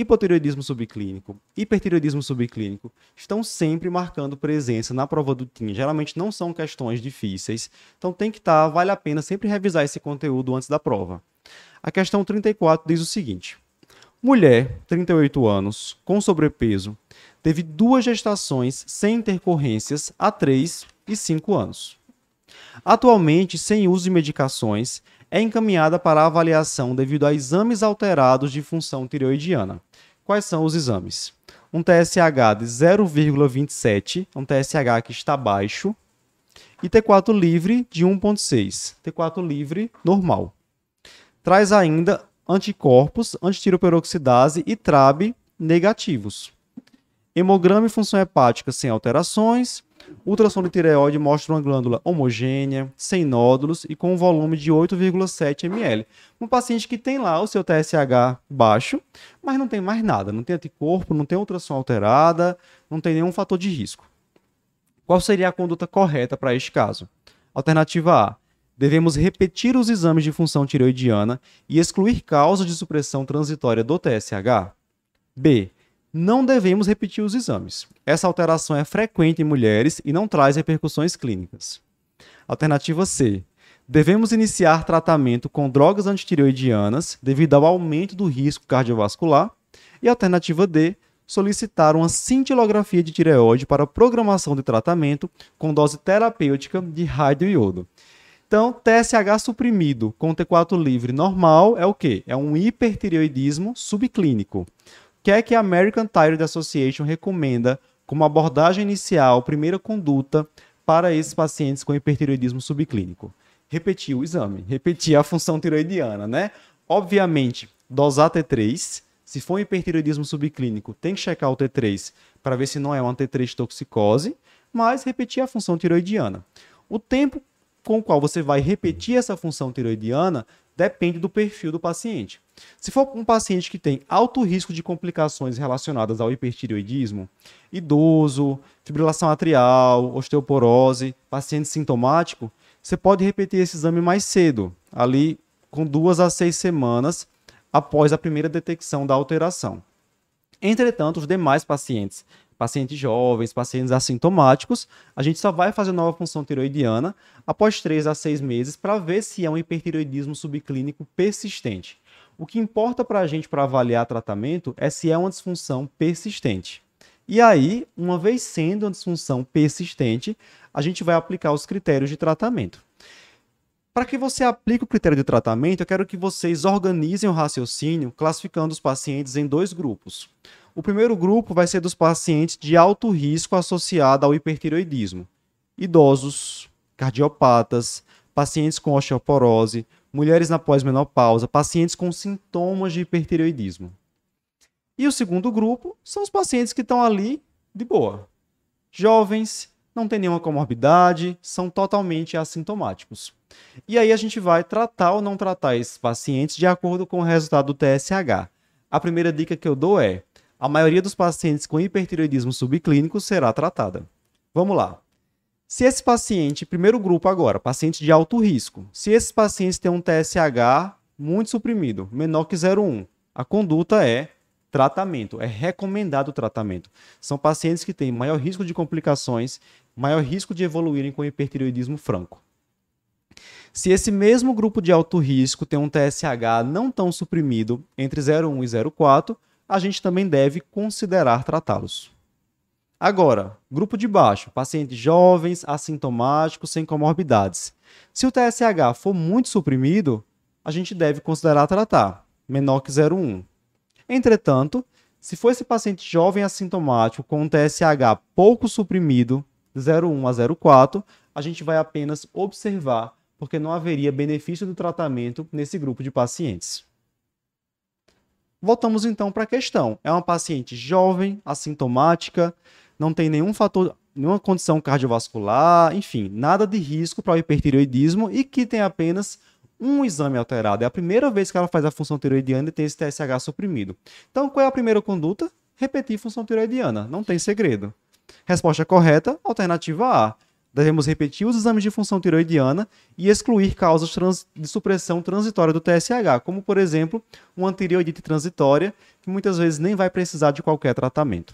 hipotireoidismo subclínico, hipertireoidismo subclínico, estão sempre marcando presença na prova do TIM. Geralmente não são questões difíceis, então tem que estar, tá, vale a pena sempre revisar esse conteúdo antes da prova. A questão 34 diz o seguinte: Mulher, 38 anos, com sobrepeso, teve duas gestações sem intercorrências há 3 e 5 anos. Atualmente, sem uso de medicações, é encaminhada para avaliação devido a exames alterados de função tireoidiana. Quais são os exames? Um TSH de 0,27, um TSH que está baixo, e T4 livre de 1,6, T4 livre normal. Traz ainda anticorpos, antitiroperoxidase e TRAB negativos. Hemograma e função hepática sem alterações, ultrassom de tireoide mostra uma glândula homogênea, sem nódulos e com um volume de 8,7 ml. Um paciente que tem lá o seu TSH baixo, mas não tem mais nada, não tem anticorpo, não tem ultrassom alterada, não tem nenhum fator de risco. Qual seria a conduta correta para este caso? Alternativa A. Devemos repetir os exames de função tireoidiana e excluir causas de supressão transitória do TSH. B não devemos repetir os exames. Essa alteração é frequente em mulheres e não traz repercussões clínicas. Alternativa C. Devemos iniciar tratamento com drogas antitireoidianas devido ao aumento do risco cardiovascular. E alternativa D. Solicitar uma cintilografia de tireoide para programação de tratamento com dose terapêutica de radioiodo. Então, TSH suprimido com T4 livre normal é o quê? É um hipertireoidismo subclínico que é que a American Thyroid Association recomenda como abordagem inicial, primeira conduta para esses pacientes com hipertireoidismo subclínico? Repetir o exame, repetir a função tiroidiana, né? Obviamente, dosar T3. Se for um hipertireoidismo subclínico, tem que checar o T3 para ver se não é uma T3 toxicose, mas repetir a função tiroidiana. O tempo com o qual você vai repetir essa função tiroidiana depende do perfil do paciente. Se for um paciente que tem alto risco de complicações relacionadas ao hipertireoidismo, idoso, fibrilação atrial, osteoporose, paciente sintomático, você pode repetir esse exame mais cedo, ali com duas a seis semanas após a primeira detecção da alteração. Entretanto, os demais pacientes pacientes jovens, pacientes assintomáticos, a gente só vai fazer nova função tiroidiana após 3 a 6 meses para ver se é um hipertiroidismo subclínico persistente. O que importa para a gente para avaliar tratamento é se é uma disfunção persistente. E aí, uma vez sendo uma disfunção persistente, a gente vai aplicar os critérios de tratamento. Para que você aplique o critério de tratamento, eu quero que vocês organizem o raciocínio classificando os pacientes em dois grupos. O primeiro grupo vai ser dos pacientes de alto risco associado ao hipertiroidismo: idosos, cardiopatas, pacientes com osteoporose, mulheres na pós-menopausa, pacientes com sintomas de hipertiroidismo. E o segundo grupo são os pacientes que estão ali de boa. Jovens, não têm nenhuma comorbidade, são totalmente assintomáticos. E aí a gente vai tratar ou não tratar esses pacientes de acordo com o resultado do TSH. A primeira dica que eu dou é: a maioria dos pacientes com hipertireoidismo subclínico será tratada. Vamos lá. Se esse paciente, primeiro grupo agora, paciente de alto risco, se esses pacientes têm um TSH muito suprimido, menor que 0,1, a conduta é tratamento, é recomendado o tratamento. São pacientes que têm maior risco de complicações, maior risco de evoluírem com hipertireoidismo franco. Se esse mesmo grupo de alto risco tem um TSH não tão suprimido, entre 0,1 e 0,4, a gente também deve considerar tratá-los. Agora, grupo de baixo, pacientes jovens, assintomáticos, sem comorbidades. Se o TSH for muito suprimido, a gente deve considerar tratar, menor que 0,1. Entretanto, se for esse paciente jovem assintomático com um TSH pouco suprimido, 0,1 a 0,4, a gente vai apenas observar, porque não haveria benefício do tratamento nesse grupo de pacientes. Voltamos então para a questão. É uma paciente jovem, assintomática, não tem nenhum fator, nenhuma condição cardiovascular, enfim, nada de risco para o hipertireoidismo e que tem apenas um exame alterado. É a primeira vez que ela faz a função tireoidiana e tem esse TSH suprimido. Então, qual é a primeira conduta? Repetir função tireoidiana. Não tem segredo. Resposta correta, alternativa A. devemos repetir os exames de função tiroidiana e excluir causas de supressão transitória do TSH, como, por exemplo, uma tireoidite transitória, que muitas vezes nem vai precisar de qualquer tratamento.